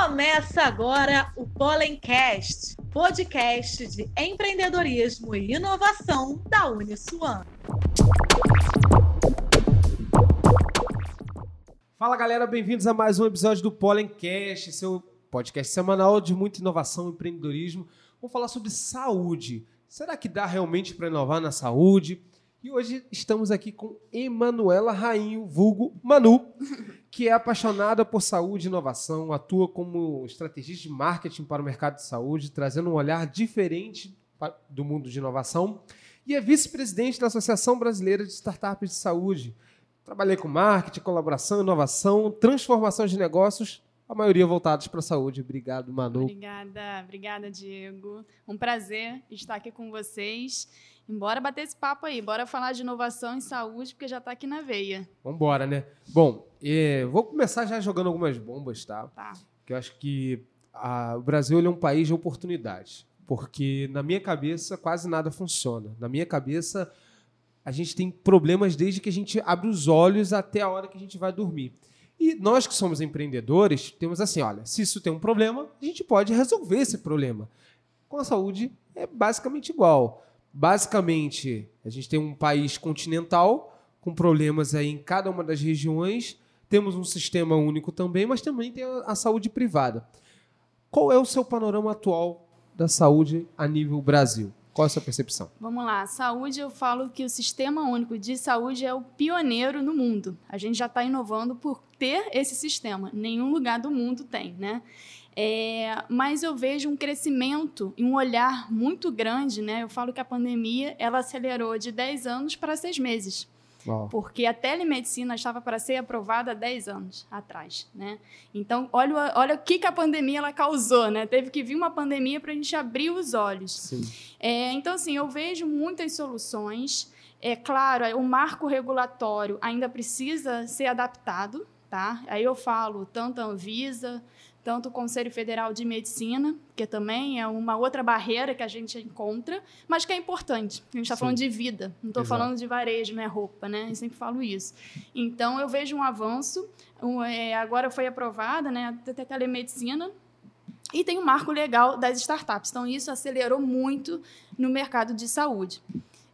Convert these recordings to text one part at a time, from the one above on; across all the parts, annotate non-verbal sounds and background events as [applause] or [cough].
Começa agora o Pollencast, podcast de empreendedorismo e inovação da Uniswan. Fala galera, bem-vindos a mais um episódio do Pollencast, seu podcast semanal de muita inovação e empreendedorismo. Vamos falar sobre saúde. Será que dá realmente para inovar na saúde? E hoje estamos aqui com Emanuela Rainho, vulgo Manu, que é apaixonada por saúde e inovação, atua como estrategista de marketing para o mercado de saúde, trazendo um olhar diferente do mundo de inovação, e é vice-presidente da Associação Brasileira de Startups de Saúde. Trabalhei com marketing, colaboração, inovação, transformação de negócios, a maioria voltados para a saúde. Obrigado, Manu. Obrigada, obrigada, Diego. Um prazer estar aqui com vocês. Embora bater esse papo aí, bora falar de inovação em saúde, porque já está aqui na veia. Vambora, né? Bom, é, vou começar já jogando algumas bombas, tá? Tá. Que eu acho que a, o Brasil é um país de oportunidades. Porque na minha cabeça quase nada funciona. Na minha cabeça a gente tem problemas desde que a gente abre os olhos até a hora que a gente vai dormir. E nós que somos empreendedores, temos assim, olha, se isso tem um problema, a gente pode resolver esse problema. Com a saúde é basicamente igual. Basicamente, a gente tem um país continental com problemas aí em cada uma das regiões. Temos um sistema único também, mas também tem a saúde privada. Qual é o seu panorama atual da saúde a nível Brasil? Qual é a sua percepção? Vamos lá. Saúde, eu falo que o Sistema Único de Saúde é o pioneiro no mundo. A gente já está inovando por ter esse sistema. Nenhum lugar do mundo tem, né? É, mas eu vejo um crescimento e um olhar muito grande, né? Eu falo que a pandemia ela acelerou de 10 anos para 6 meses. Uau. Porque a telemedicina estava para ser aprovada há 10 anos atrás, né? Então, olha, olha o que, que a pandemia ela causou, né? Teve que vir uma pandemia para a gente abrir os olhos. É, então, assim, eu vejo muitas soluções. É claro, o marco regulatório ainda precisa ser adaptado, tá? Aí eu falo tanto a Anvisa, tanto o Conselho Federal de Medicina, que também é uma outra barreira que a gente encontra, mas que é importante. A gente está falando de vida, não estou falando de varejo, não é roupa, né? Eu sempre falo isso. Então, eu vejo um avanço. Um, é, agora foi aprovada né, a telemedicina, e tem o um marco legal das startups. Então, isso acelerou muito no mercado de saúde.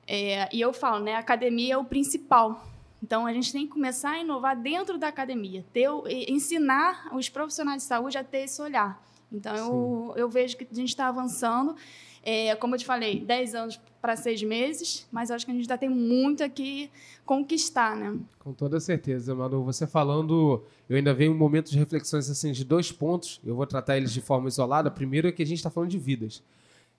É, e eu falo, né, a academia é o principal então, a gente tem que começar a inovar dentro da academia, ter, ensinar os profissionais de saúde a ter esse olhar. Então, eu, eu vejo que a gente está avançando. É, como eu te falei, 10 anos para seis meses, mas acho que a gente ainda tem muito aqui conquistar, né? Com toda certeza, Manu. Você falando, eu ainda venho um momento de reflexões assim, de dois pontos, eu vou tratar eles de forma isolada. Primeiro é que a gente está falando de vidas.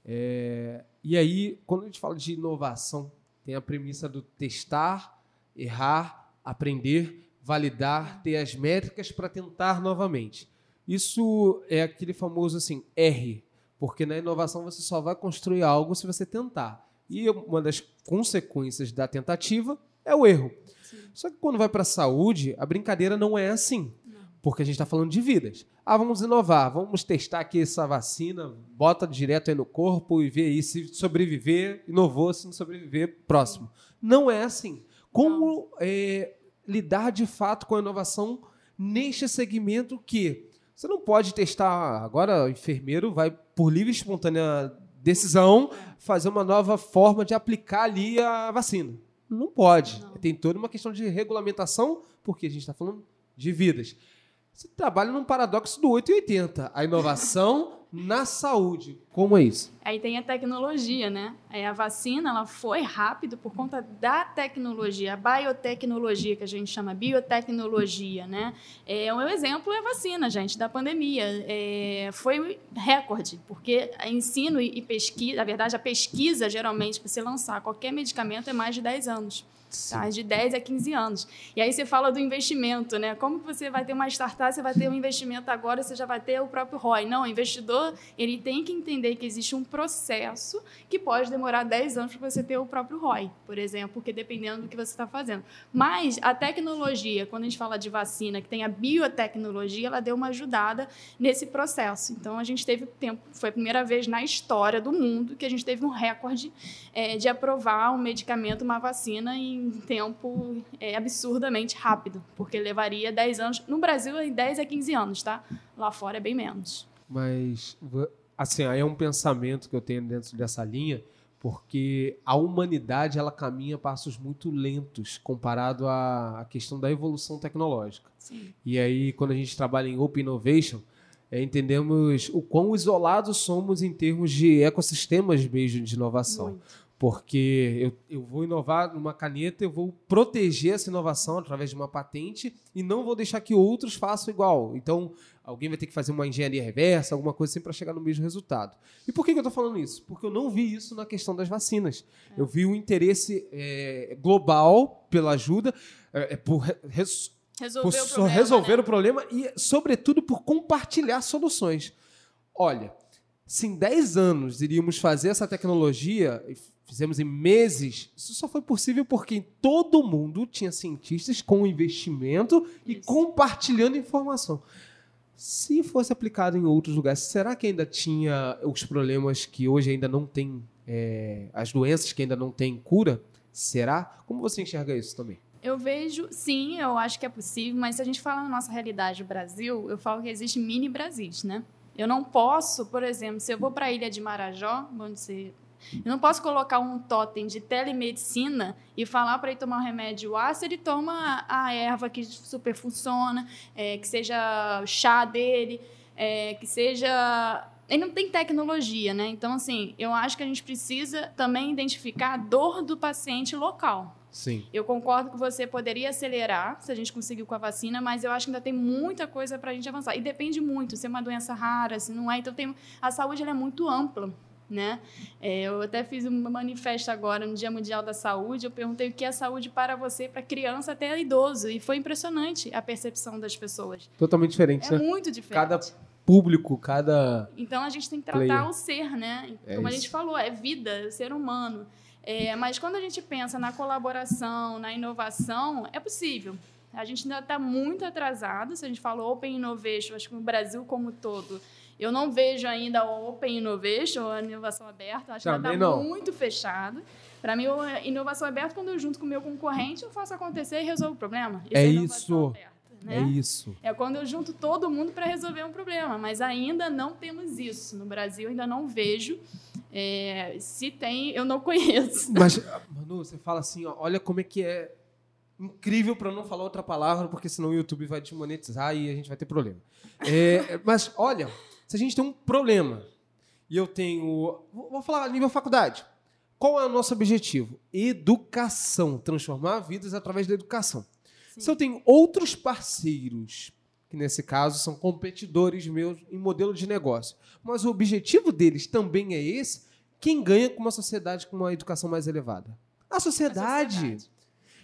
É, e aí, quando a gente fala de inovação, tem a premissa do testar, errar, aprender, validar, ter as métricas para tentar novamente. Isso é aquele famoso assim, R, porque na inovação você só vai construir algo se você tentar. E uma das consequências da tentativa é o erro. Sim. Só que quando vai para a saúde, a brincadeira não é assim. Não. Porque a gente está falando de vidas. Ah, vamos inovar, vamos testar aqui essa vacina, bota direto aí no corpo e vê aí se sobreviver, inovou, se não sobreviver, próximo. Não é assim. Como é, lidar de fato com a inovação neste segmento que você não pode testar. Agora, o enfermeiro vai, por livre e espontânea decisão, fazer uma nova forma de aplicar ali a vacina. Não pode. Não. Tem toda uma questão de regulamentação, porque a gente está falando de vidas. Você trabalha num paradoxo do 880. A inovação na saúde. Como é isso? Aí tem a tecnologia, né? Aí a vacina ela foi rápido por conta da tecnologia, a biotecnologia que a gente chama biotecnologia, né? É um exemplo é a vacina, gente, da pandemia. É, foi recorde, porque ensino e pesquisa, na verdade, a pesquisa geralmente para você lançar qualquer medicamento é mais de 10 anos. Tá? De 10 a 15 anos. E aí você fala do investimento, né? Como você vai ter uma startup, você vai ter um investimento agora, você já vai ter o próprio ROI. Não, o investidor ele tem que entender que existe um processo que pode demorar 10 anos para você ter o próprio ROI, por exemplo, porque dependendo do que você está fazendo. Mas a tecnologia, quando a gente fala de vacina, que tem a biotecnologia, ela deu uma ajudada nesse processo. Então a gente teve tempo, foi a primeira vez na história do mundo que a gente teve um recorde é, de aprovar um medicamento, uma vacina em em tempo é, absurdamente rápido, porque levaria 10 anos. No Brasil, em 10 a 15 anos, tá? Lá fora é bem menos. Mas, assim, aí é um pensamento que eu tenho dentro dessa linha, porque a humanidade ela caminha passos muito lentos comparado à questão da evolução tecnológica. Sim. E aí, quando a gente trabalha em Open Innovation, é, entendemos o quão isolados somos em termos de ecossistemas mesmo de inovação. Muito. Porque eu, eu vou inovar numa caneta, eu vou proteger essa inovação através de uma patente e não vou deixar que outros façam igual. Então, alguém vai ter que fazer uma engenharia reversa, alguma coisa assim para chegar no mesmo resultado. E por que, que eu estou falando isso? Porque eu não vi isso na questão das vacinas. É. Eu vi o interesse é, global pela ajuda, é, por res, resolver, por o, problema, resolver né? o problema e, sobretudo, por compartilhar soluções. Olha, se em 10 anos iríamos fazer essa tecnologia fizemos em meses. Isso só foi possível porque todo mundo tinha cientistas com investimento e Isso. compartilhando informação. Se fosse aplicado em outros lugares, será que ainda tinha os problemas que hoje ainda não tem, é, as doenças que ainda não têm cura? Será? Como você enxerga isso também? Eu vejo, sim, eu acho que é possível, mas se a gente fala na nossa realidade do Brasil, eu falo que existe mini Brasis, né? Eu não posso, por exemplo, se eu vou para a ilha de Marajó, onde você eu não posso colocar um totem de telemedicina e falar para ele tomar um remédio A se ele toma a erva que super funciona, é, que seja chá dele, é, que seja. Ele não tem tecnologia, né? Então, assim, eu acho que a gente precisa também identificar a dor do paciente local. Sim. Eu concordo que você poderia acelerar se a gente conseguir com a vacina, mas eu acho que ainda tem muita coisa para a gente avançar. E depende muito se é uma doença rara, se não é. Então, tem, a saúde é muito ampla né? É, eu até fiz um manifesto agora no Dia Mundial da Saúde. Eu perguntei o que é saúde para você, para criança até idoso, e foi impressionante a percepção das pessoas. Totalmente diferente, é né? muito diferente. Cada público, cada. Então a gente tem que tratar player. o ser, né? É Como isso. a gente falou, é vida, é ser humano. É, mas quando a gente pensa na colaboração, na inovação, é possível. A gente ainda está muito atrasado. Se a gente fala Open Innovation, acho que no Brasil como todo eu não vejo ainda o Open Innovation, a inovação aberta. Acho Também que está muito fechado. Para mim, a inovação aberta, quando eu junto com o meu concorrente, eu faço acontecer e resolvo o problema. Isso é, é isso. Aberta, né? É isso. É quando eu junto todo mundo para resolver um problema. Mas ainda não temos isso. No Brasil, ainda não vejo. É, se tem, eu não [laughs] conheço. Mas, Manu, você fala assim, ó, olha como é que é incrível para não falar outra palavra, porque senão o YouTube vai desmonetizar e a gente vai ter problema. É, mas, olha, se a gente tem um problema e eu tenho. Vou falar a nível faculdade. Qual é o nosso objetivo? Educação. Transformar vidas através da educação. Sim. Se eu tenho outros parceiros, que nesse caso são competidores meus em modelo de negócio, mas o objetivo deles também é esse, quem ganha com uma sociedade com uma educação mais elevada? A sociedade. A sociedade.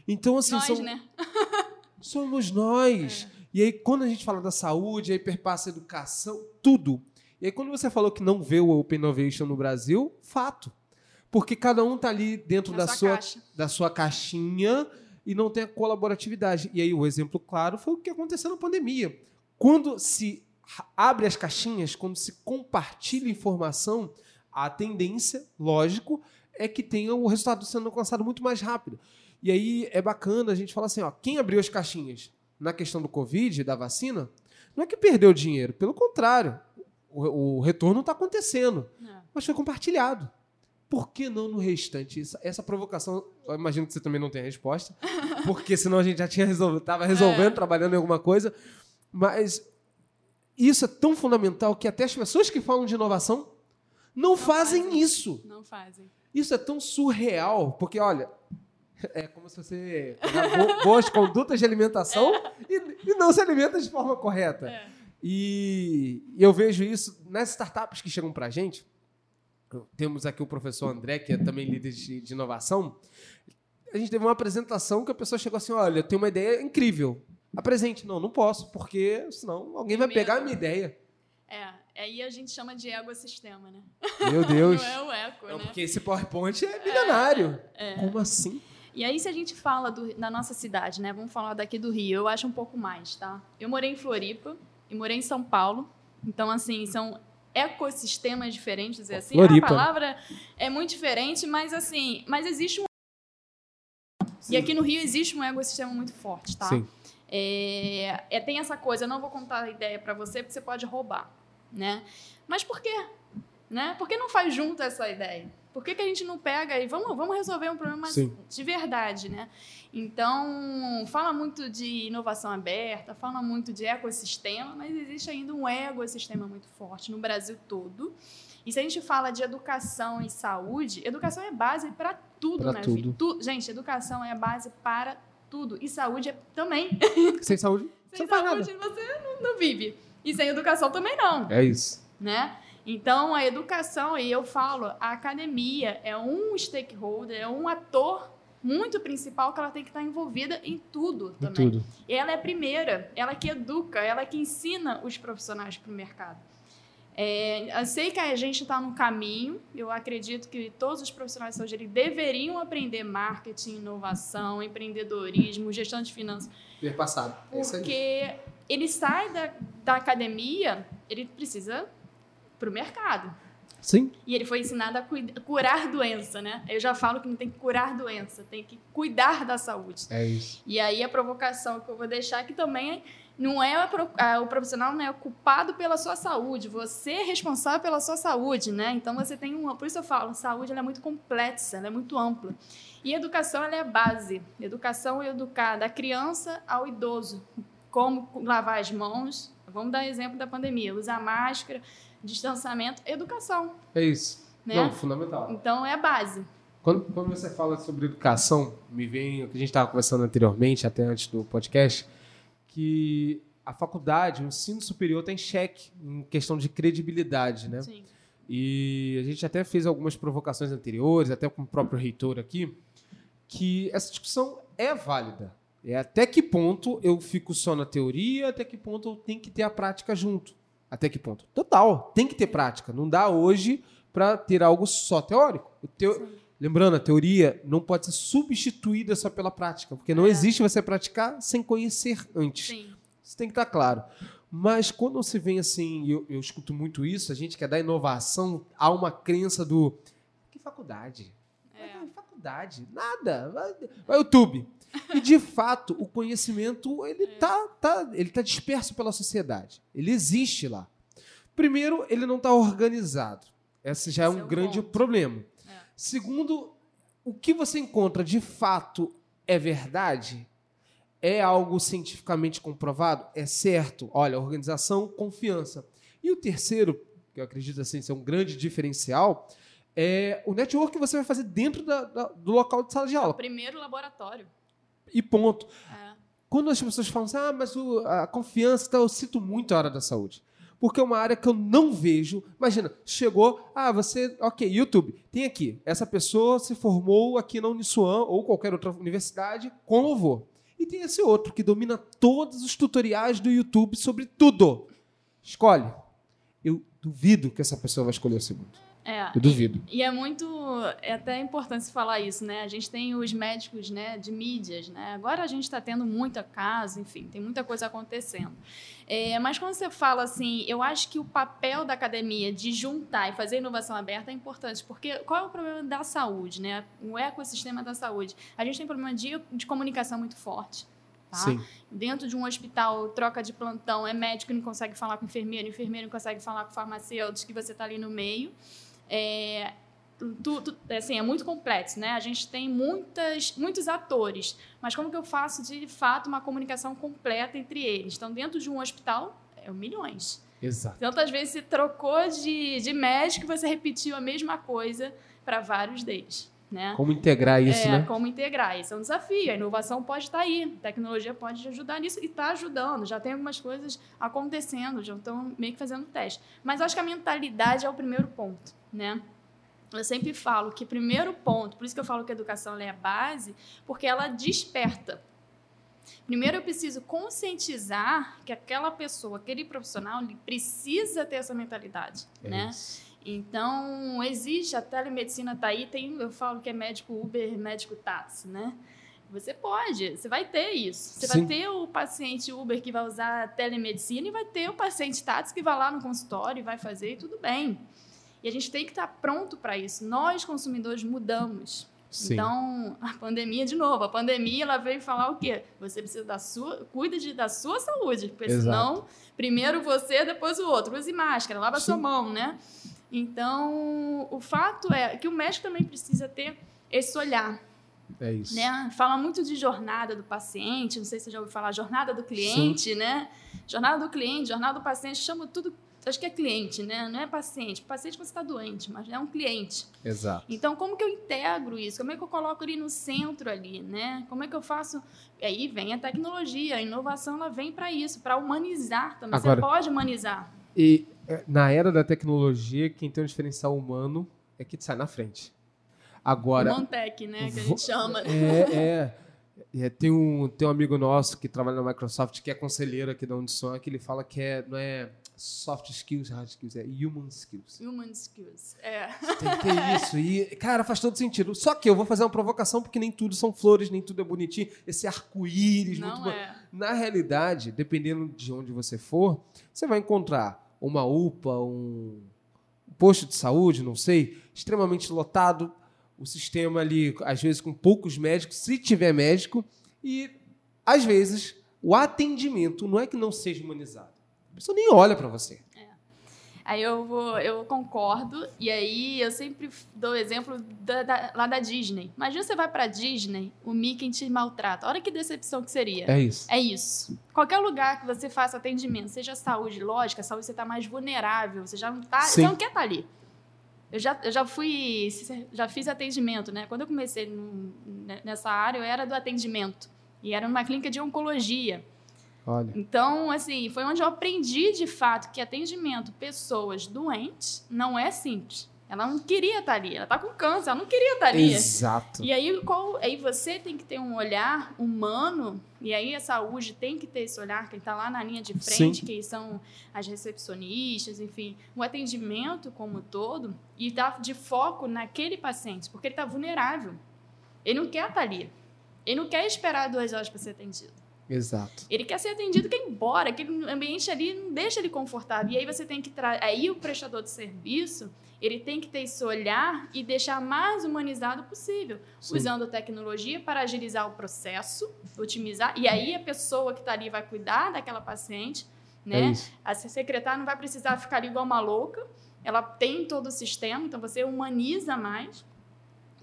Então, assim. Nós, são... né? [laughs] somos nós. É. E aí, quando a gente fala da saúde, aí perpassa a educação, tudo. E aí, quando você falou que não vê o Open Innovation no Brasil, fato. Porque cada um está ali dentro da sua, da sua caixinha e não tem a colaboratividade. E aí, o exemplo claro foi o que aconteceu na pandemia. Quando se abre as caixinhas, quando se compartilha informação, a tendência, lógico, é que tenha o resultado sendo alcançado muito mais rápido. E aí é bacana a gente falar assim, ó, quem abriu as caixinhas? Na questão do Covid, da vacina, não é que perdeu dinheiro, pelo contrário, o, o retorno está acontecendo, é. mas foi compartilhado. Por que não no restante? Essa, essa, provocação, eu imagino que você também não tem a resposta, [laughs] porque senão a gente já tinha resolvido, estava resolvendo, é. trabalhando em alguma coisa, mas isso é tão fundamental que até as pessoas que falam de inovação não, não fazem, fazem isso. Não fazem. Isso é tão surreal, porque olha, [laughs] é como se você boas condutas de alimentação é. e, e, não se alimenta de forma correta. É. E, e, eu vejo isso nas startups que chegam para a gente. Temos aqui o professor André, que é também líder de, de, inovação. A gente teve uma apresentação que a pessoa chegou assim: olha, eu tenho uma ideia incrível. Apresente. Não, não posso, porque senão alguém vai pegar a minha ideia. É, aí a gente chama de ecossistema, né? Meu [laughs] Deus. Não é o eco, não, né? Porque esse PowerPoint é milionário. É, é. Como assim? E aí, se a gente fala do, da nossa cidade, né? Vamos falar daqui do Rio, eu acho um pouco mais, tá? Eu morei em Floripa e morei em São Paulo. Então, assim, são ecossistemas diferentes, é assim. Floripa. A palavra é muito diferente, mas assim, mas existe um. Sim. E aqui no Rio existe um ecossistema muito forte, tá? Sim. É, é, tem essa coisa, eu não vou contar a ideia para você porque você pode roubar, né? Mas por quê? Né? Por que não faz junto essa ideia? Por que, que a gente não pega e vamos, vamos resolver um problema Sim. de verdade, né? Então, fala muito de inovação aberta, fala muito de ecossistema, mas existe ainda um ecossistema muito forte no Brasil todo. E se a gente fala de educação e saúde, educação é base para tudo, Pra né, tudo. Tu- gente, educação é base para tudo. E saúde é também. [laughs] Sem saúde, Sem saúde você não, não vive. E sem educação também não É isso. né? Então, a educação, e eu falo, a academia é um stakeholder, é um ator muito principal que ela tem que estar envolvida em tudo Em também. tudo. E ela é a primeira, ela que educa, ela que ensina os profissionais para o mercado. É, eu sei que a gente está no caminho, eu acredito que todos os profissionais de saúde deveriam aprender marketing, inovação, empreendedorismo, gestão de finanças, Perpassado. É isso aí. porque ele sai da, da academia, ele precisa para o mercado. Sim. E ele foi ensinado a curar doença, né? Eu já falo que não tem que curar doença, tem que cuidar da saúde. É isso. E aí a provocação que eu vou deixar aqui também não é o profissional não é culpado pela sua saúde, você é responsável pela sua saúde, né? Então você tem uma, por isso eu falo, saúde é muito complexa, ela é muito ampla. E educação ela é a base. Educação é educar da criança ao idoso, como lavar as mãos. Vamos dar exemplo da pandemia, usar máscara, distanciamento, educação, É isso. né? Não, fundamental. Então é a base. Quando, quando você fala sobre educação, me vem o que a gente estava conversando anteriormente, até antes do podcast, que a faculdade, o ensino superior está em xeque em questão de credibilidade, né? Sim. E a gente até fez algumas provocações anteriores, até com o próprio reitor aqui, que essa discussão é válida. É até que ponto eu fico só na teoria, até que ponto eu tenho que ter a prática junto. Até que ponto? Total, tem que ter prática. Não dá hoje para ter algo só teórico. Teo-. Lembrando, a teoria não pode ser substituída só pela prática, porque não É. existe você praticar sem conhecer antes. Sim. Isso tem que estar claro. Mas quando você vem assim, eu, eu escuto muito isso, a gente quer dar inovação, há uma crença do. Que faculdade? É. Vai, faculdade? Nada. Vai, vai YouTube. E de [laughs] fato, o conhecimento ele tá, tá, ele tá disperso pela sociedade. Ele existe lá. Primeiro, ele não está organizado. Esse já é Esse um é grande ponto. problema. É. Segundo, o que você encontra de fato é verdade? É algo cientificamente comprovado? É certo? Olha, organização, confiança. E o terceiro, que eu acredito assim ser um grande diferencial, é o network que você vai fazer dentro da- da- do local de sala de É o aula. primeiro laboratório. E ponto. É. Quando as pessoas falam assim, ah, mas o- a confiança, tá, eu cito muito a área da saúde. Porque é uma área que eu não vejo. Imagina, chegou, ah, você, ok, YouTube, tem aqui, essa pessoa se formou aqui na Uniswan ou qualquer outra universidade com louvor. E tem esse outro que domina todos os tutoriais do YouTube sobre tudo. Escolhe. Eu duvido que essa pessoa vai escolher o segundo. É. Eu duvido. E é muito, é até importante se falar isso, né? A gente tem os médicos, né, de mídias, né? Agora a gente está tendo muita caso, enfim, tem muita coisa acontecendo. É, mas quando você fala assim, eu acho que o papel da academia de juntar e fazer inovação aberta é importante, porque qual é o problema da saúde, né? O ecossistema da saúde. A gente tem problema de, de comunicação muito forte. Tá? Sim. Dentro de um hospital, troca de plantão, é médico que não consegue falar com enfermeiro, enfermeiro não consegue falar com farmacêutico, que você está ali no meio. É, tu- tu- assim, é muito complexo, né? A gente tem muitas, muitos atores, mas como que eu faço de fato uma comunicação completa entre eles? Então, dentro de um hospital, é milhões. Exato. Tantas vezes se trocou de, de médico e você repetiu a mesma coisa para vários deles, né? Como integrar isso, é, né? como integrar. Isso é um desafio. A inovação pode estar aí, a tecnologia pode ajudar nisso e está ajudando. Já tem algumas coisas acontecendo, já estão meio que fazendo teste. Mas acho que a mentalidade é o primeiro ponto, né? Eu sempre falo que primeiro ponto, por isso que eu falo que a educação é a base, porque ela desperta. Primeiro eu preciso conscientizar que aquela pessoa, aquele profissional, ele precisa ter essa mentalidade, É né? isso. Então, existe, a telemedicina tá aí, tem, eu falo que é médico Uber, médico táxi, né? Você pode, você vai ter isso. Você Sim. vai ter o paciente Uber que vai usar a telemedicina e vai ter o paciente táxi que vai lá no consultório e vai fazer e tudo bem. E a gente tem que estar pronto para isso. Nós, consumidores, mudamos. Sim. Então, a pandemia, de novo, a pandemia ela veio falar o quê? Você precisa da sua, cuida de, da sua saúde, porque Exato. senão, primeiro você, depois o outro. Use máscara, lava Sim. sua mão, né? Então, o fato é que o médico também precisa ter esse olhar, É isso. né? Fala muito de jornada do paciente, não sei se você já ouviu falar, jornada do cliente, né? Jornada do cliente, jornada do paciente, chama tudo, acho que é cliente, né? Não é paciente. Paciente você está doente, mas é um cliente. Exato. Então, como que eu integro isso? Como é que eu coloco ali no centro ali, né? Como é que eu faço? E aí vem a tecnologia, a inovação ela vem para isso, para humanizar também. Agora- Você pode humanizar. E é, na era da tecnologia, quem tem um diferencial humano é que sai na frente. Agora, Montec, né? Que a gente chama. É, é. [laughs] É, tem, um, tem um amigo nosso que trabalha na Microsoft, que é conselheiro aqui da Unison, que ele fala que é, não é soft skills, hard skills, é human skills. Human skills. É. Tem que ter isso. E, cara, faz todo sentido. Só que eu vou fazer uma provocação, porque nem tudo são flores, nem tudo é bonitinho. Esse arco-íris, muito Não bom. é. Na realidade, dependendo de onde você for, você vai encontrar uma UPA, um posto de saúde, não sei, extremamente lotado, o sistema ali, às vezes, com poucos médicos, se tiver médico, e às vezes o atendimento não é que não seja humanizado. A pessoa nem olha para você. Aí eu vou, eu concordo, e aí eu sempre dou o exemplo da- da- lá da Disney. Imagina você vai pra Disney, o Mickey te maltrata. Olha que decepção que seria. É isso. É isso. Qualquer lugar que você faça atendimento, seja saúde, lógica, saúde você está mais vulnerável, você já não tá, Sim. você não quer estar ali. Eu já, eu já fui, já fiz atendimento, né? Quando eu comecei no- nessa área, eu era do atendimento e era numa clínica de oncologia. Olha. Então, assim, foi onde eu aprendi de fato que atendimento pessoas doentes não é simples. Ela não queria estar ali, ela está com câncer, ela não queria estar ali. Exato. E aí, qual, aí você tem que ter um olhar humano, e aí a saúde tem que ter esse olhar, quem está lá na linha de frente, Sim. que são as recepcionistas, enfim, o atendimento como um todo, e dar de foco naquele paciente, porque ele está vulnerável. Ele não quer estar ali. Ele não quer esperar duas horas para ser atendido. Exato. Ele quer ser atendido, quer ir embora, aquele ambiente ali não deixa ele confortável. E aí você tem que trazer. Aí o prestador de serviço, ele tem que ter esse olhar e deixar mais humanizado possível, Sim. usando tecnologia para agilizar o processo, otimizar. E aí a pessoa que está ali vai cuidar daquela paciente, É né? isso. A secretária não vai precisar ficar ali igual uma louca. Ela tem todo o sistema, então você humaniza mais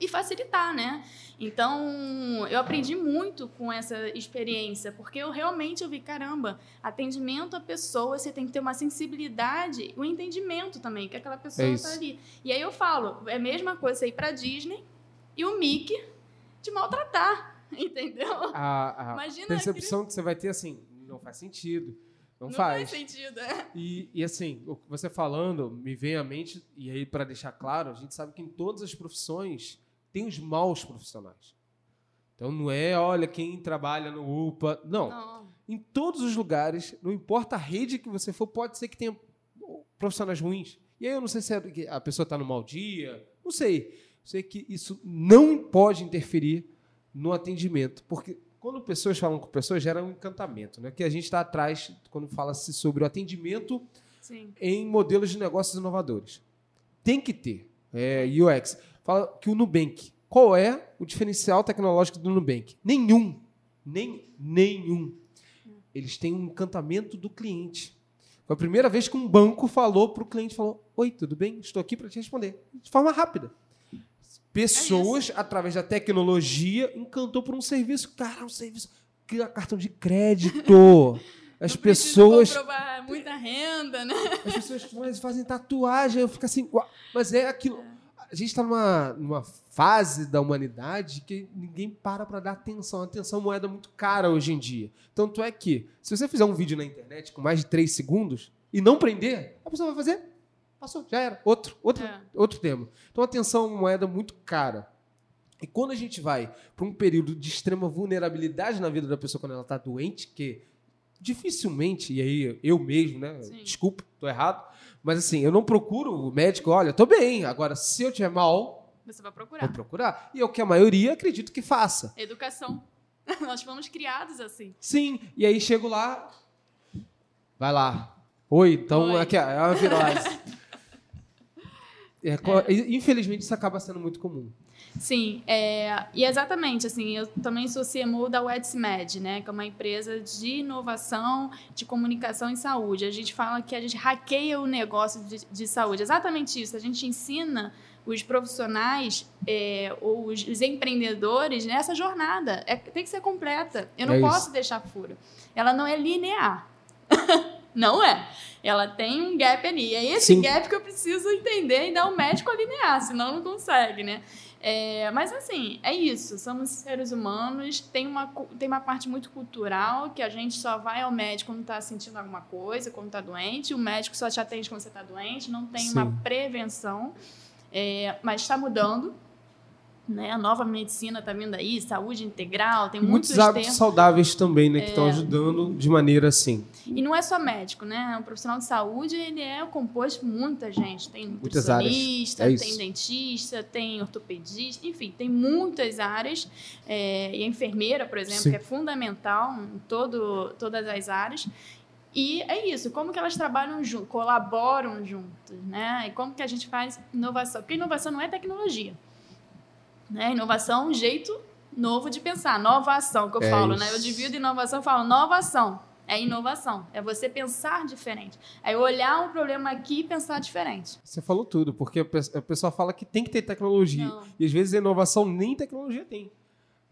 e facilitar, né? Então, eu aprendi muito com essa experiência, porque eu realmente eu vi, caramba, atendimento à pessoa, você tem que ter uma sensibilidade, o entendimento também, que aquela pessoa É está isso. ali. E aí eu falo, é a mesma coisa você ir para Disney e o Mickey te maltratar, [laughs] entendeu? A, a Imagina percepção que você vai ter assim, não faz sentido. Não, Não faz. faz sentido, é. E, e assim, o que você falando me vem à mente, e aí para deixar claro, a gente sabe que em todas as profissões tem os maus profissionais. Então não é, olha, quem trabalha no UPA. Não. Não. Em todos os lugares, não importa a rede que você for, pode ser que tenha profissionais ruins. E aí eu não sei se é a pessoa está no mau dia, não sei. Sei que isso não pode interferir no atendimento, porque quando pessoas falam com pessoas, gera um encantamento, né? Que a gente está atrás quando fala-se sobre o atendimento Sim. em modelos de negócios inovadores. Tem que ter. É, UX. Fala que o Nubank. Qual é o diferencial tecnológico do Nubank? Nenhum. Nem, nenhum. Eles têm um encantamento do cliente. Foi a primeira vez que um banco falou para o cliente, falou, Oi, tudo bem? Estou aqui para te responder. De forma rápida. Pessoas, através da tecnologia, encantou por um serviço. Cara, um serviço. que é Cartão de crédito. [laughs] As Não pessoas muita renda, né? as pessoas faz- fazem tatuagem, eu fico assim, "Uau", mas é aquilo. A gente está numa, numa fase da humanidade que ninguém para para dar atenção. A atenção é uma moeda muito cara hoje em dia. Tanto é que, se você fizer um vídeo na internet com mais de 3 segundos e não prender, a pessoa vai fazer, passou, já era. Outro, outro, É. outro tema. Então, a atenção é uma moeda muito cara. E quando a gente vai para um período de extrema vulnerabilidade na vida da pessoa quando ela está doente, que dificilmente, e aí eu mesmo, né? Sim. Desculpa, tô errado. Mas assim, eu não procuro o médico, olha, tô bem. Agora, se eu tiver mal, Você vai vou procurar. procurar. E é o que a maioria acredito que faça. Educação. [laughs] Nós fomos criados assim. Sim, e aí chego lá, vai lá. Oi, então Oi. aqui é uma virose. [laughs] É, co- Infelizmente, isso acaba sendo muito comum. Sim, é, e exatamente, assim, eu também sou CMO da WedsMed, né, que é uma empresa de inovação, de comunicação em saúde. A gente fala que a gente hackeia o negócio de, de saúde, exatamente isso, a gente ensina os profissionais é, ou os, os, empreendedores nessa jornada. É, tem que ser completa. Eu não é posso deixar furo. Ela não é linear. [laughs] não é. Ela tem um gap ali. É esse Sim. gap que eu preciso entender e dar um médico alinear, senão não consegue, né? É, mas assim, é isso. Somos seres humanos. Tem uma, tem uma parte muito cultural que a gente só vai ao médico quando está sentindo alguma coisa, quando está doente. O médico só te atende quando você está doente. Não tem Sim. uma prevenção. É, mas está mudando. Né? A nova medicina está vindo aí, saúde integral, tem muitos, muitos hábitos saudáveis também, né, que estão é... ajudando de maneira assim. E não é só médico, né? Um profissional de saúde ele é composto por muita gente. Tem nutricionista, é tem dentista, tem ortopedista, enfim, tem muitas áreas. É, e a enfermeira, por exemplo, Sim. que é fundamental em todo, todas as áreas. E é isso, como que elas trabalham junto, colaboram juntas, né? E como que a gente faz inovação? Porque inovação não é tecnologia. Né? Inovação é um jeito novo de pensar, nova ação que eu é falo, isso. né? Eu divido inovação, eu falo nova ação. É inovação, é você pensar diferente. É olhar um problema aqui e pensar diferente. Você falou tudo, porque a pessoa fala que tem que ter tecnologia. Não. E às vezes a inovação nem tecnologia tem.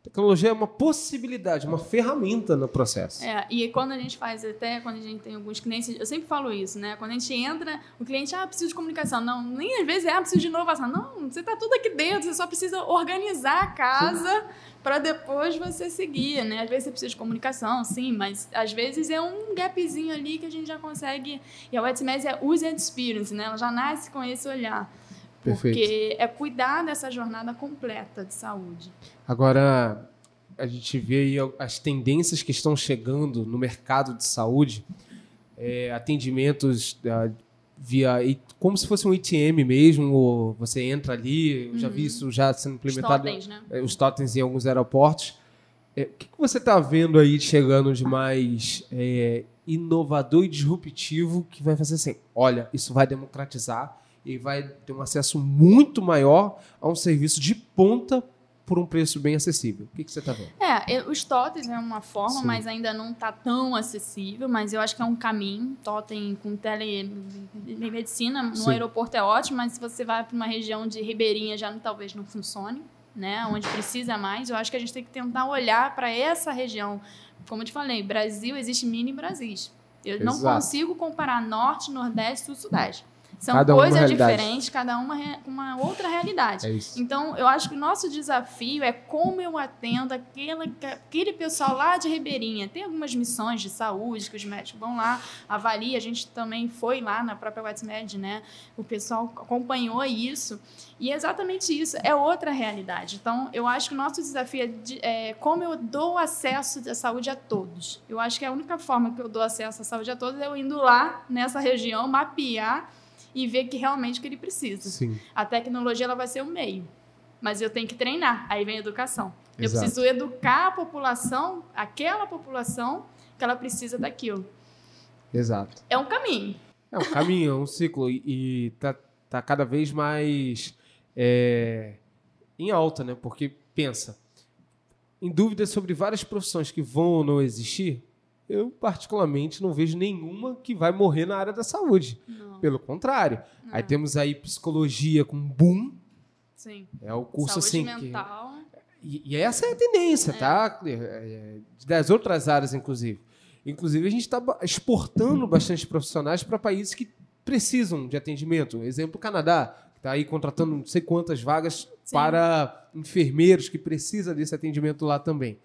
Tecnologia é uma possibilidade, uma ferramenta no processo. É, e quando a gente faz, até quando a gente tem alguns clientes, eu sempre falo isso, né? Quando a gente entra, o cliente, ah, preciso de comunicação. Não, nem às vezes é, ah, preciso de inovação. Não, você está tudo aqui dentro, você só precisa organizar a casa para depois você seguir, né? Às vezes você precisa de comunicação, sim, mas às vezes é um gapzinho ali que a gente já consegue. E a Wetmess é user experience, né? Ela já nasce com esse olhar. Perfeito. Porque é cuidar dessa jornada completa de saúde. Agora, a gente vê aí as tendências que estão chegando no mercado de saúde, é, atendimentos uh, via como se fosse um ATM mesmo, ou você entra ali, eu já vi uhum. isso já sendo implementado, os totens, né? É, os totens em alguns aeroportos. É, o que, que você está vendo aí chegando de mais é, inovador e disruptivo que vai fazer assim, olha, isso vai democratizar e vai ter um acesso muito maior a um serviço de ponta por um preço bem acessível. O que, que você está vendo? É, os totens é uma forma, Sim. mas ainda não está tão acessível, mas eu acho que é um caminho. Totem com telemedicina no Sim. aeroporto é ótimo, mas se você vai para uma região de ribeirinha já talvez não funcione, né? Onde precisa mais. Eu acho que a gente tem que tentar olhar para essa região. Como eu te falei, Brasil existe mini Brasis. Eu Exato. não consigo comparar norte, nordeste e sudeste. São cada coisas diferentes, cada uma com uma outra realidade. É então, eu acho que o nosso desafio é como eu atendo aquele, aquele pessoal lá de Ribeirinha. Tem algumas missões de saúde que os médicos vão lá, avaliam. A gente também foi lá na própria WhatsMed, né? O pessoal acompanhou isso. E é exatamente isso, é outra realidade. Então, eu acho que o nosso desafio é, de, é como eu dou acesso à saúde a todos. Eu acho que a única forma que eu dou acesso à saúde a todos é eu indo lá nessa região, mapear e ver que realmente que ele precisa. Sim. A tecnologia ela vai ser o meio, mas eu tenho que treinar. Aí vem a educação. Exato. Eu preciso educar a população, aquela população que ela precisa daquilo. Exato. É um caminho. É um caminho, é um ciclo e tá, tá cada vez mais é, em alta, né? Porque pensa, em dúvidas sobre várias profissões que vão ou não existir, eu particularmente não vejo nenhuma que vai morrer na área da saúde. Não. Pelo contrário. Não. Aí temos aí psicologia com boom. Sim. É o curso saúde assim mental. que e, e essa é a tendência, é. tá? É, é, das outras áreas inclusive. Inclusive a gente está exportando bastante profissionais para países que precisam de atendimento. Exemplo, o Canadá, que está aí contratando não sei quantas vagas Sim. para enfermeiros que precisam desse atendimento lá também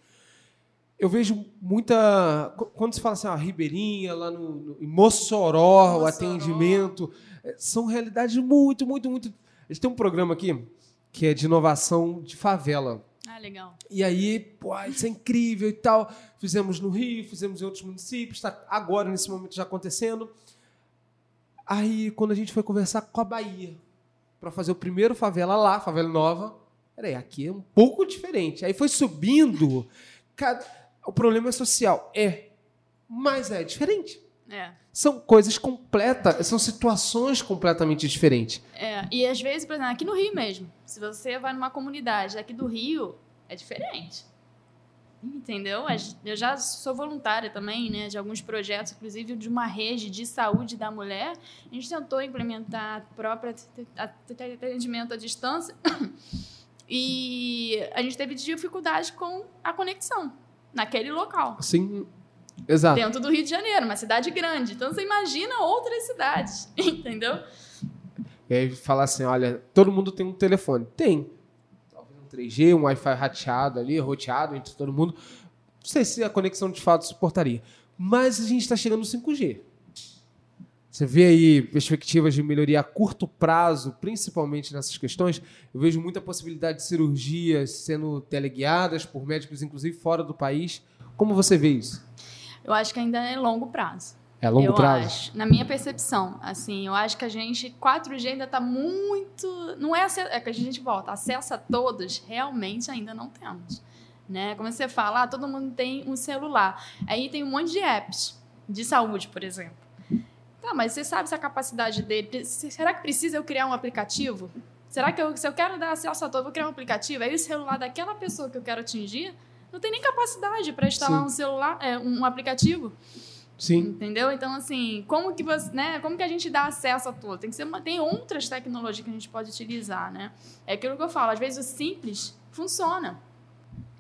eu vejo muita. Quando se fala assim, ah, Ribeirinha, lá no, no, em Mossoró, Mossoró, o atendimento. É, são realidades muito, muito, muito. A gente tem um programa aqui que é de inovação de favela. Ah, legal. E aí, pô, isso é incrível e tal. Fizemos no Rio, fizemos em outros municípios, está agora, nesse momento, já acontecendo. Aí, quando a gente foi conversar com a Bahia, para fazer o primeiro favela lá, favela nova, peraí, aqui é um pouco diferente. Aí foi subindo. Cada o problema é social. É. Mas é diferente. É. São coisas completas, são situações completamente diferentes. É, e às vezes, por exemplo, aqui no Rio mesmo, se você vai numa comunidade aqui do Rio, é diferente. Entendeu? Eu já sou voluntária também, né, de alguns projetos, inclusive de uma rede de saúde da mulher. A gente tentou implementar próprio atendimento à distância [coughs] e a gente teve dificuldade com a conexão naquele local. Sim, exato. Dentro do Rio de Janeiro, uma cidade grande. Então você imagina outras cidades, [laughs] entendeu? E aí falar assim, olha, todo mundo tem um telefone. Tem 3G, um Wi-Fi rateado ali, roteado entre todo mundo. Não sei se a conexão de fato suportaria. Mas a gente está chegando no 5G. Você vê aí perspectivas de melhoria a curto prazo, principalmente nessas questões. Eu vejo muita possibilidade de cirurgias sendo teleguiadas por médicos, inclusive fora do país. Como você vê isso? Eu acho que ainda é longo prazo. É longo eu prazo? Acho, na minha percepção, assim, eu acho que a gente 4G ainda está muito, não é, é que a gente volta, acesso a todos, realmente ainda não temos, né? Como você fala, ah, todo mundo tem um celular, aí tem um monte de apps de saúde, por exemplo. Tá, mas você sabe se a capacidade dele, será que precisa eu criar um aplicativo? Será que eu, se eu quero dar acesso a todo, vou criar um aplicativo? Aí o celular daquela pessoa que eu quero atingir não tem nem capacidade para instalar Sim. um celular, é, um aplicativo. Sim. Entendeu? Então, assim, como que você, né? Como que a gente dá acesso a tudo? Tem que ser uma, tem outras tecnologias que a gente pode utilizar, né? É aquilo que eu falo, às vezes o simples funciona.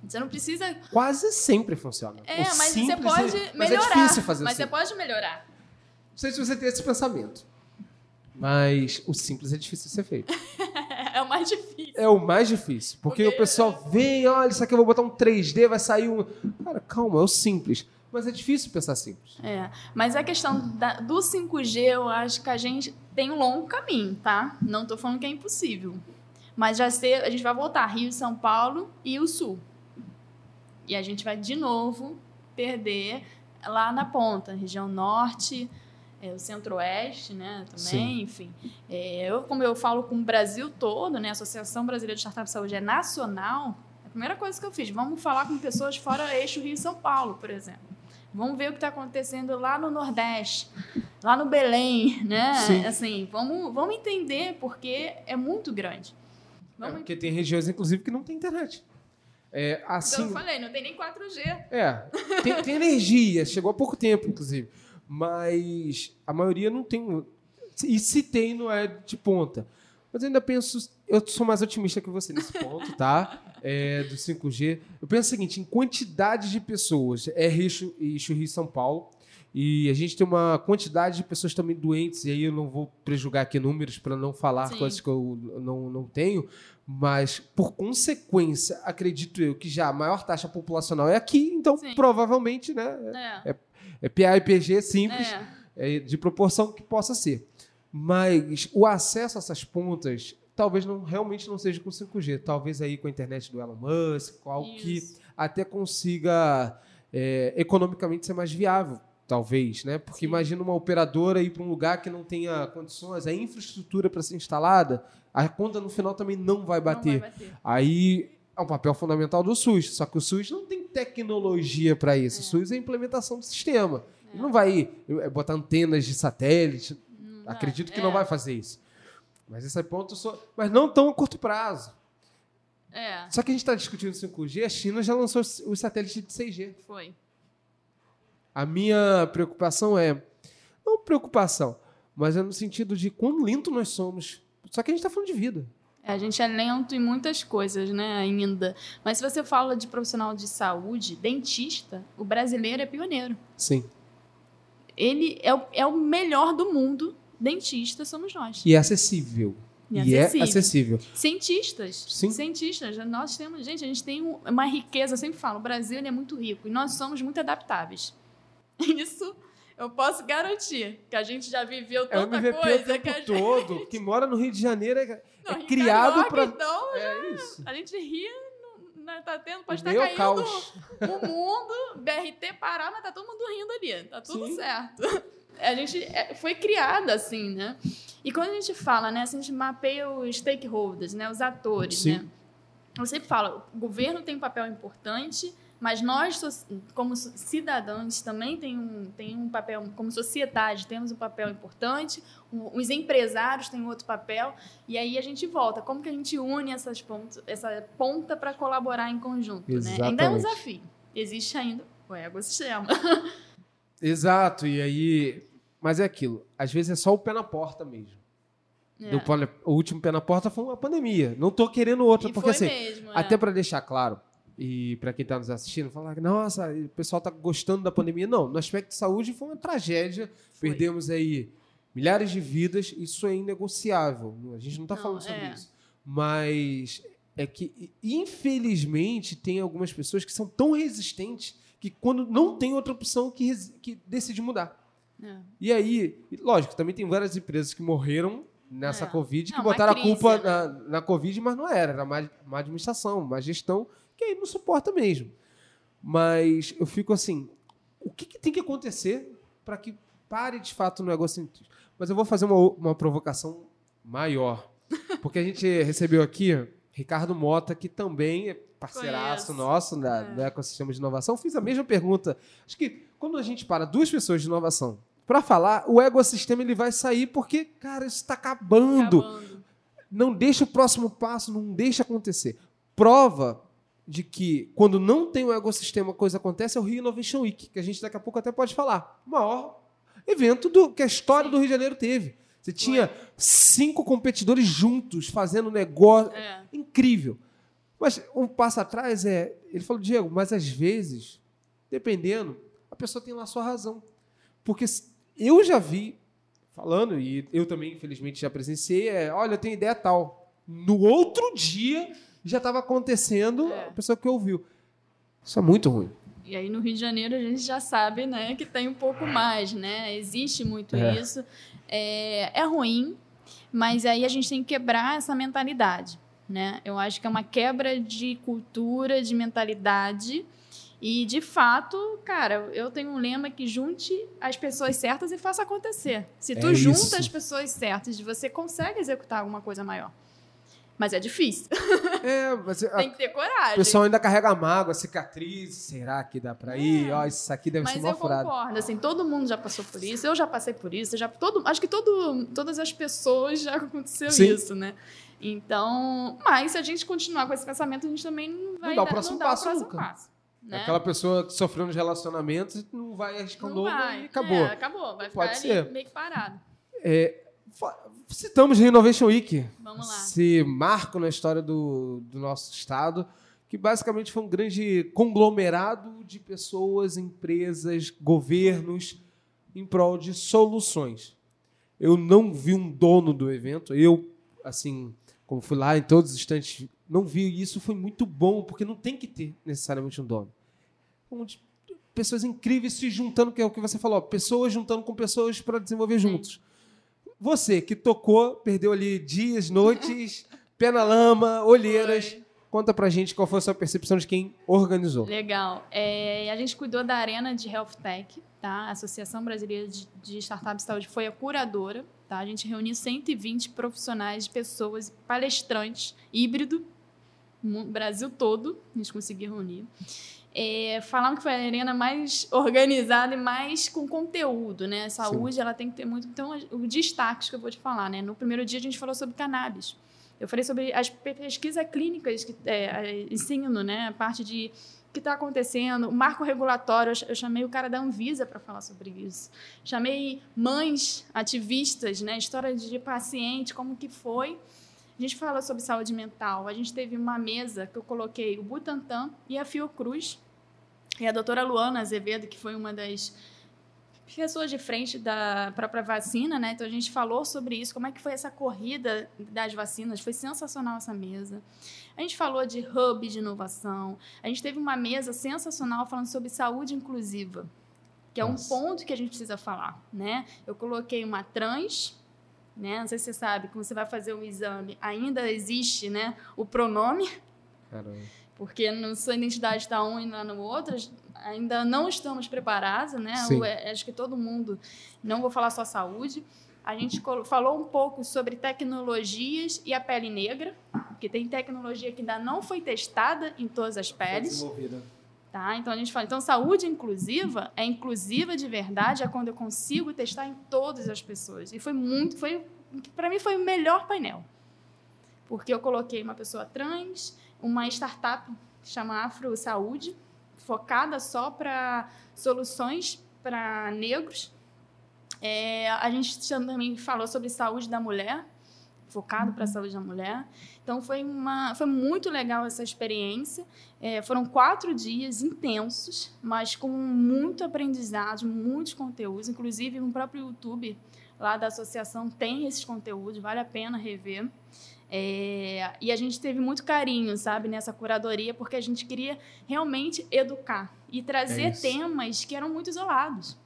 Você não precisa. Quase sempre funciona. É, o mas você pode é, melhorar. Mas é difícil fazer Mas você pode melhorar. Não sei se você tem esse pensamento. Mas o simples é difícil de ser feito. [laughs] é o mais difícil. É o mais difícil. Porque, porque, o pessoal vem, olha, isso aqui eu vou botar um 3D, vai sair um. Cara, calma, é o simples. Mas é difícil pensar simples. É, mas a questão da, do 5G, eu acho que a gente tem um longo caminho, tá? Não estou falando que é impossível. Mas já ser, a gente vai voltar Rio, São Paulo e o Sul. E a gente vai de novo perder lá na ponta, região norte, é, o centro-oeste, né, também, Sim. enfim. É, eu, como eu falo com o Brasil todo, né, a Associação Brasileira de Startup de Saúde é nacional, a primeira coisa que eu fiz, vamos falar com pessoas fora eixo Rio-São Paulo, por exemplo. Vamos ver o que está acontecendo lá no Nordeste, lá no Belém, né? Sim. Assim, vamos, vamos entender porque é muito grande. Vamos... É, porque tem regiões, inclusive, que não tem internet. É, assim, então eu falei, não tem nem 4G. É, tem, tem energia, chegou há pouco tempo, inclusive. Mas a maioria não tem. E se tem, não é de ponta. Mas eu ainda penso, eu sou mais otimista que você nesse ponto, tá? [laughs] é, do 5G. Eu penso o seguinte, em quantidade de pessoas, é Rio e Rio São Paulo, e a gente tem uma quantidade de pessoas também doentes, e aí eu não vou prejugar aqui números para não falar Sim. coisas que eu não, não tenho, mas por consequência, acredito eu que já a maior taxa populacional é aqui, então Sim. provavelmente, né? É, é, é PA e PG simples, é. é de proporção que possa ser. Mas o acesso a essas pontas talvez não realmente não seja com 5G, talvez aí com a internet do Elon Musk, algo Isso. que até consiga é, economicamente ser mais viável, talvez, né? Porque Sim. imagina uma operadora ir para um lugar que não tenha condições, a infraestrutura para ser instalada, a conta no final também não vai bater. Não vai bater. Aí é um papel fundamental do SUS, só que o SUS não tem tecnologia para isso. É. O SUS é a implementação do sistema. É. Ele não vai é, botar antenas de satélite. Não Acredito que não é. vai fazer isso. Mas esse é ponto só. Mas não tão a curto prazo. É. Só que a gente está discutindo 5G, a China já lançou os satélites de 6G. Foi. A minha preocupação é. Não preocupação, mas é no sentido de quão lento nós somos. Só que a gente está falando de vida. É, a gente é lento em muitas coisas, né, ainda. Mas se você fala de profissional de saúde, dentista, o brasileiro é pioneiro. Sim. Ele é o, é o melhor do mundo dentista somos nós. E é acessível. E, e é acessível. é acessível. Cientistas. Sim. Cientistas. Nós temos, gente, a gente tem uma riqueza, eu sempre falo, o Brasil é muito rico e nós somos muito adaptáveis. [laughs] Isso eu posso garantir que a gente já viveu tanta é, coisa o tempo que a gente... todo, [laughs] que mora no Rio de Janeiro é, Não, é criado para então, é isso. A gente ria né, tá tendo, pode estar caindo caos. o mundo, BRT parar, mas tá todo mundo rindo ali. Tá tudo Sim. certo [laughs] a gente é, foi criada assim, né? E quando a gente fala, né, assim, a gente mapeia os stakeholders, né, os atores, Sim. né? Eu sempre falo, o governo tem um papel importante, Mas nós, como cidadãos, também tem um, tem um papel, como sociedade, temos um papel importante, os empresários têm outro papel, e aí a gente volta. Como que a gente une essas pontas, essa ponta para colaborar em conjunto? Né? Ainda é um desafio. Existe ainda o ecossistema. [laughs] Exato, e aí. Mas é aquilo. Às vezes é só o pé na porta mesmo. É. Do, o último pé na porta foi uma pandemia. Não estou querendo outra, e porque assim. Mesmo, é. Até para deixar claro, e para quem está nos assistindo, falar que, nossa, o pessoal está gostando da pandemia. Não, no aspecto de saúde foi uma tragédia. Foi. Perdemos aí milhares de vidas, isso é inegociável. A gente não está falando sobre é. isso. Mas é que, infelizmente, tem algumas pessoas que são tão resistentes que quando não tem outra opção que, que decide mudar. É. E aí, lógico, também tem várias empresas que morreram nessa é. Covid que não, botaram crise, a culpa né? na, na Covid, mas não era, era má, má administração, má gestão, que aí não suporta mesmo. Mas eu fico assim, o que, que tem que acontecer para que pare de fato o negócio? Mas eu vou fazer uma, uma provocação maior. Porque a gente recebeu aqui Ricardo Mota, que também é parceiraço Conheço. nosso da, é. do ecossistema de inovação. Fiz a mesma pergunta. Acho que quando a gente para duas pessoas de inovação para falar, o ecossistema ele vai sair porque, cara, isso está acabando. acabando. Não deixa o próximo passo, não deixa acontecer. Prova de que quando não tem o ecossistema, coisa acontece, é o Rio Innovation Week, que a gente daqui a pouco até pode falar. O maior evento do, que a história do Rio de Janeiro teve. Você tinha Foi. cinco competidores juntos fazendo negócio. É. Incrível. Mas um passo atrás é. Ele falou, Diego, mas às vezes, dependendo, a pessoa tem lá a sua razão. Porque eu já vi, falando, e eu também, infelizmente, já presenciei, é, olha, eu tenho ideia tal. No outro dia já estava acontecendo é. a pessoa que ouviu. Isso é muito ruim. E aí no Rio de Janeiro a gente já sabe, né, que tem um pouco mais, né? Existe muito é. isso. É, é ruim, mas aí a gente tem que quebrar essa mentalidade, né? Eu acho que é uma quebra de cultura, de mentalidade e, de fato, cara, eu tenho um lema que junte as pessoas certas e faça acontecer. Se tu é junta as pessoas certas, você consegue executar alguma coisa maior. Mas é difícil. [laughs] É, mas Tem que ter coragem. O pessoal ainda carrega mágoa, cicatriz. Será que dá pra ir? É. Ó, isso aqui deve mas ser uma furada. Mas eu concordo, assim, todo mundo já passou por isso. Eu já passei por isso. Já, todo, acho que todo, todas as pessoas já [laughs] aconteceu Sim. isso, né? Então, mas se a gente continuar com esse pensamento, a gente também não vai não dá o próximo não passo o próximo nunca. Passo. Né? Aquela pessoa que sofreu nos relacionamentos não vai arriscar novo e acabou. É, acabou. Vai Pode ser. meio que parado. É, citamos Renovation Week. Vamos lá. Esse marco na história do, do nosso estado, que basicamente foi um grande conglomerado de pessoas, empresas, governos em prol de soluções. Eu não vi um dono do evento. Eu, assim, como fui lá em todos os instantes, não vi isso. Foi muito bom, porque não tem que ter necessariamente um dono. Pessoas incríveis se juntando, que é o que você falou, pessoas juntando com pessoas para desenvolver juntos. Você que tocou, perdeu ali dias, noites, [laughs] pé na lama, olheiras. Foi. Conta pra gente qual foi a sua percepção de quem organizou. Legal. É, a gente cuidou da Arena de Health Tech, tá? A Associação Brasileira de, de Startups de Saúde foi a curadora, tá? A gente reuniu 120 profissionais, pessoas, palestrantes, híbrido, Brasil todo, a gente conseguiu reunir. É, falaram que foi a arena mais organizada e mais com conteúdo, né? Saúde, Sim. ela tem que ter muito... Então, os destaques que eu vou te falar, né? No primeiro dia, a gente falou sobre cannabis. Eu falei sobre as pesquisas clínicas que é, ensino, né? A parte de o que está acontecendo, o marco regulatório. Eu chamei o cara da Anvisa para falar sobre isso. Chamei mães ativistas, né? História de paciente, como que foi. A gente fala sobre saúde mental. A gente teve uma mesa que eu coloquei o Butantan e a Fiocruz. E a doutora Luana Azevedo, que foi uma das pessoas de frente da própria vacina, né? Então a gente falou sobre isso, como é que foi essa corrida das vacinas, foi sensacional essa mesa. A gente falou de hub de inovação, a gente teve uma mesa sensacional falando sobre saúde inclusiva, que é Nossa. um ponto que a gente precisa falar, né? Eu coloquei uma trans, né? Não sei se você sabe, quando você vai fazer um exame, ainda existe, né, o pronome. Caramba. Porque na sua identidade está um e lá no outro, ainda não estamos preparados, né? Sim. acho que todo mundo, não vou falar só saúde. A gente falou um pouco sobre tecnologias e a pele negra, que tem tecnologia que ainda não foi testada em todas as peles. Tá? Então a gente fala, então saúde inclusiva é inclusiva de verdade é quando eu consigo testar em todas as pessoas. E foi muito, foi para mim foi o melhor painel. Porque eu coloquei uma pessoa trans, uma startup chama Afro Saúde, focada só para soluções para negros. É, a gente também falou sobre saúde da mulher, focado para a saúde da mulher. Então foi uma, foi muito legal essa experiência. É, foram quatro dias intensos, mas com muito aprendizado, muitos conteúdos, inclusive no próprio YouTube lá da associação tem esses conteúdos, vale a pena rever. É, e a gente teve muito carinho, sabe, nessa curadoria, porque a gente queria realmente educar e trazer é temas que eram muito isolados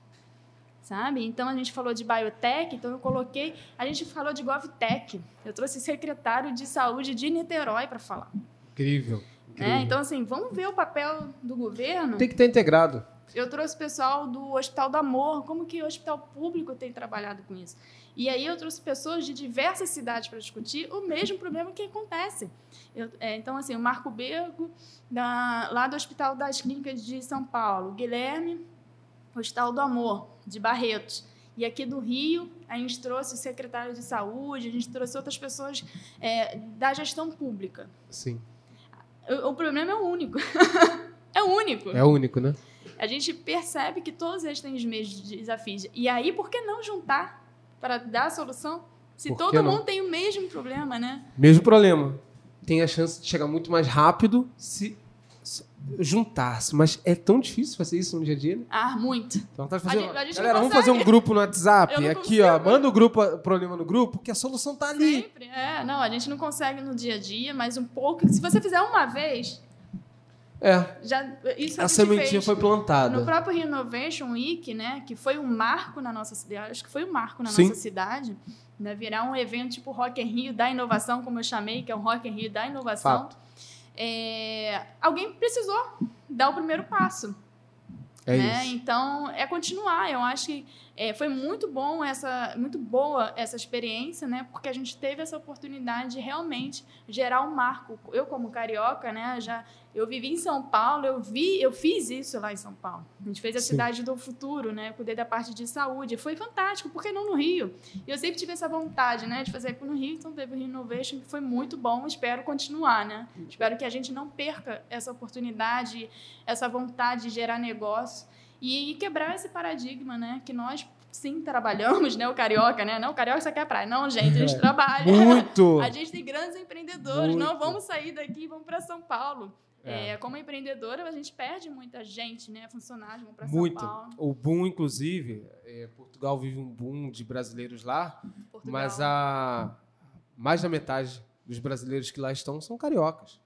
sabe? Então a gente falou de biotech, então eu coloquei, a gente falou de GovTech. Eu trouxe o secretário de saúde de Niterói para falar. Incrível. É, incrível. É, então assim, vamos ver o papel do governo. Tem que estar integrado. Eu trouxe o pessoal do Hospital do Amor, como que o hospital público tem trabalhado com isso. E aí eu trouxe pessoas de diversas cidades para discutir o mesmo problema que acontece. Eu, é, então, assim, o Marco Bego, da, lá do Hospital das Clínicas de São Paulo, Guilherme, Hospital do Amor, de Barretos. E aqui do Rio, a gente trouxe o secretário de saúde, a gente trouxe outras pessoas é, da gestão pública. Sim. O, o problema é [laughs] único. é único. É único, né? A gente percebe que todos eles têm os mesmos desafios. E aí, por que não juntar para dar a solução? Se por todo mundo tem o mesmo problema, né? Mesmo problema. Tem a chance de chegar muito mais rápido se juntar-se, mas é tão difícil fazer isso no dia a dia, né? Ah, muito. Então tá fazendo. A gente, a Galera, vamos fazer um grupo no WhatsApp. Aqui, ó, manda o grupo, o problema no grupo, que a solução tá ali. Sempre, é. Não, a gente não consegue no dia a dia, mas um pouco. Se você fizer uma vez. É. Já, isso a, a sementinha foi plantada. No próprio Renovation Week, né, que foi um marco na nossa cidade, acho que foi um marco na Sim. nossa cidade, né, virar um evento tipo Rock in Rio da inovação, como eu chamei, que é um Rock in Rio da inovação. Fato é, alguém precisou dar o primeiro passo. É né? Então, é continuar. Eu acho que é, foi muito bom essa, muito boa essa experiência, né? Porque a gente teve essa oportunidade de realmente gerar um marco. Eu como carioca, né? Já eu vivi em São Paulo, eu vi, eu fiz isso lá em São Paulo. A gente fez a Sim. cidade do futuro, né? cuidei da parte de saúde. Foi fantástico, por que não no Rio? E eu sempre tive essa vontade, né? De fazer aqui no Rio, então teve o Rio Innovation, que foi muito bom. Espero continuar, né? Espero que a gente não perca essa oportunidade, essa vontade de gerar negócio e quebrar esse paradigma, né? Que nós sim trabalhamos, né? O carioca, né? Não, o carioca só quer praia. Não, gente, a gente trabalha. Muito! [laughs] A gente tem grandes empreendedores. Muito. Não vamos sair daqui vamos para São Paulo. É. É, como empreendedora, a gente perde muita gente, né? Funcionários vão para São Paulo. O boom, inclusive, é, Portugal vive um boom de brasileiros lá, Portugal. mas a mais da metade dos brasileiros que lá estão são cariocas.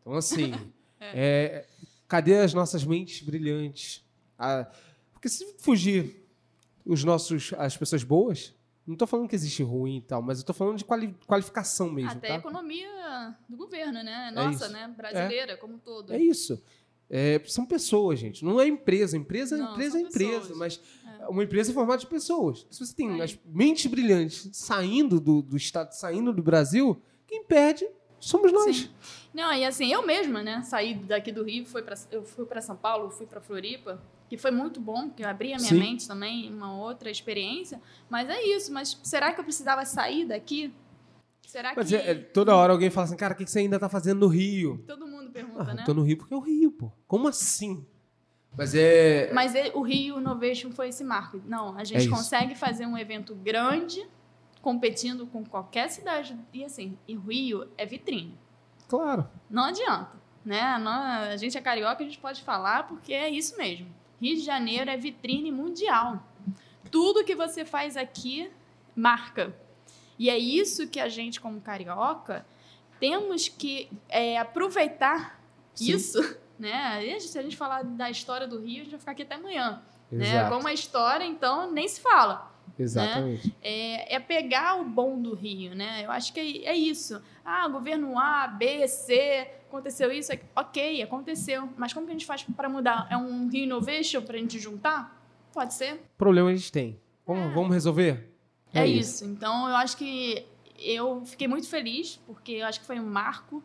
Então, assim, [laughs] é. é. cadê as nossas mentes brilhantes? A, porque se fugir os nossos, as pessoas boas, não estou falando que existe ruim e tal, mas eu estou falando de quali qualificação mesmo. Até tá? a economia do governo, né? É Nossa, é né? Brasileira, é. como todo. É isso. É, são pessoas, gente. Não é empresa. Empresa, não, empresa é empresa. Pessoas. Mas é. uma empresa é formada de pessoas. Se você tem as mentes brilhantes saindo do, do Estado, saindo do Brasil, quem perde somos nós. Sim. Não, e assim, eu mesma, né? Saí daqui do Rio, fui pra, eu fui para São Paulo, fui para Floripa que foi muito bom, que eu abri a minha Sim. mente também, uma outra experiência. Mas é isso. Mas será que eu precisava sair daqui? Será mas que... É, toda hora alguém fala assim, cara, o que você ainda está fazendo no Rio? Todo mundo pergunta, ah, né? Tô no Rio porque é o Rio, pô. Como assim? Mas é. Mas é, o Rio Innovation foi esse marco. Não, a gente é consegue fazer um evento grande, competindo com qualquer cidade. E assim, e o Rio é vitrine. Claro. Não adianta. Né? a gente é carioca, a gente pode falar porque é isso mesmo. Rio de Janeiro é vitrine mundial. Tudo que você faz aqui marca. E é isso que a gente, como carioca, temos que é, aproveitar Sim. isso. [laughs] Né? Se a gente falar da história do Rio, a gente vai ficar aqui até amanhã. Né? Como a história, então, nem se fala. Exatamente. Né? É, é, pegar o bom do Rio, né? Eu acho que é, é isso. Ah, governo A, B, C, aconteceu isso, ok, aconteceu. Mas como que a gente faz para mudar? É um Innovation para a gente juntar? Pode ser. Problema a gente tem. Vamos, é. vamos resolver? É, é isso. isso. Então, eu acho que eu fiquei muito feliz, porque eu acho que foi um marco.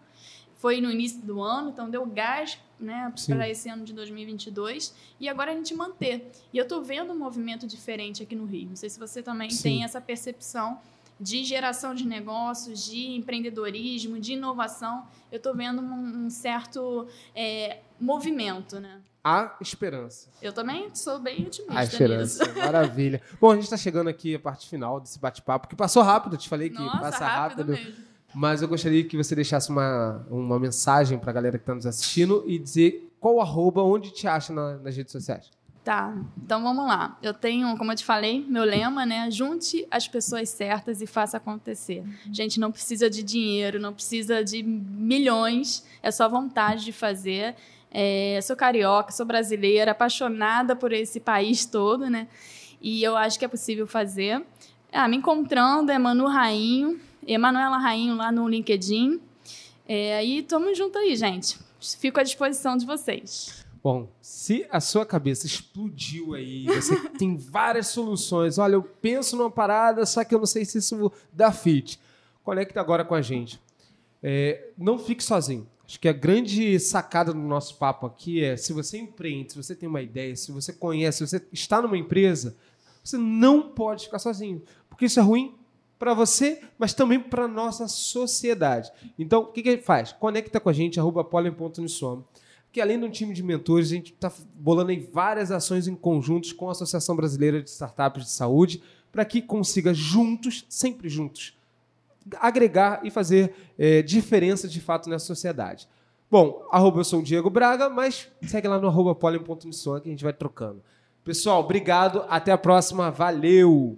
Foi no início do ano, então deu gás né, para esse ano de 2022 e agora a gente manter. E eu estou vendo um movimento diferente aqui no Rio. Não sei se você também Sim. tem essa percepção de geração de negócios, de empreendedorismo, de inovação. Eu estou vendo um, um certo é, movimento, né? Há esperança. Eu também sou bem otimista. Há esperança. Nisso. [laughs] Maravilha. Bom, a gente está chegando aqui à parte final desse bate-papo, que passou rápido, eu te falei que Nossa, passa rápido. rápido. Mas eu gostaria que você deixasse uma, uma mensagem para a galera que está nos assistindo e dizer qual arroba, onde te acha na, nas redes sociais. Tá, então vamos lá. Eu tenho, como eu te falei, meu lema, né? Junte as pessoas certas e faça acontecer. Gente, não precisa de dinheiro, não precisa de milhões, é só vontade de fazer. É, sou carioca, sou brasileira, apaixonada por esse país todo, né? E eu acho que é possível fazer. Ah, me encontrando é Manu Rainho, Emanuela Rainho lá no LinkedIn. É, e estamos junto aí, gente. Fico à disposição de vocês. Bom, se a sua cabeça explodiu aí, você [laughs] tem várias soluções. Olha, eu penso numa parada, só que eu não sei se isso dá fit. Conecta agora com a gente. É, não fique sozinho. Acho que a grande sacada do nosso papo aqui é: se você empreende, se você tem uma ideia, se você conhece, se você está numa empresa, você não pode ficar sozinho. Porque isso é ruim para você, mas também para a nossa sociedade. Então, o que, que faz? Conecta com a gente, arroba. Que além de um time de mentores, a gente está bolando em várias ações em conjuntos com a Associação Brasileira de Startups de Saúde, para que consiga juntos, sempre juntos, agregar e fazer é, diferença de fato nessa sociedade. Bom, arroba eu sou o Diego Braga, mas segue lá no arroba que a gente vai trocando. Pessoal, obrigado, até a próxima, valeu!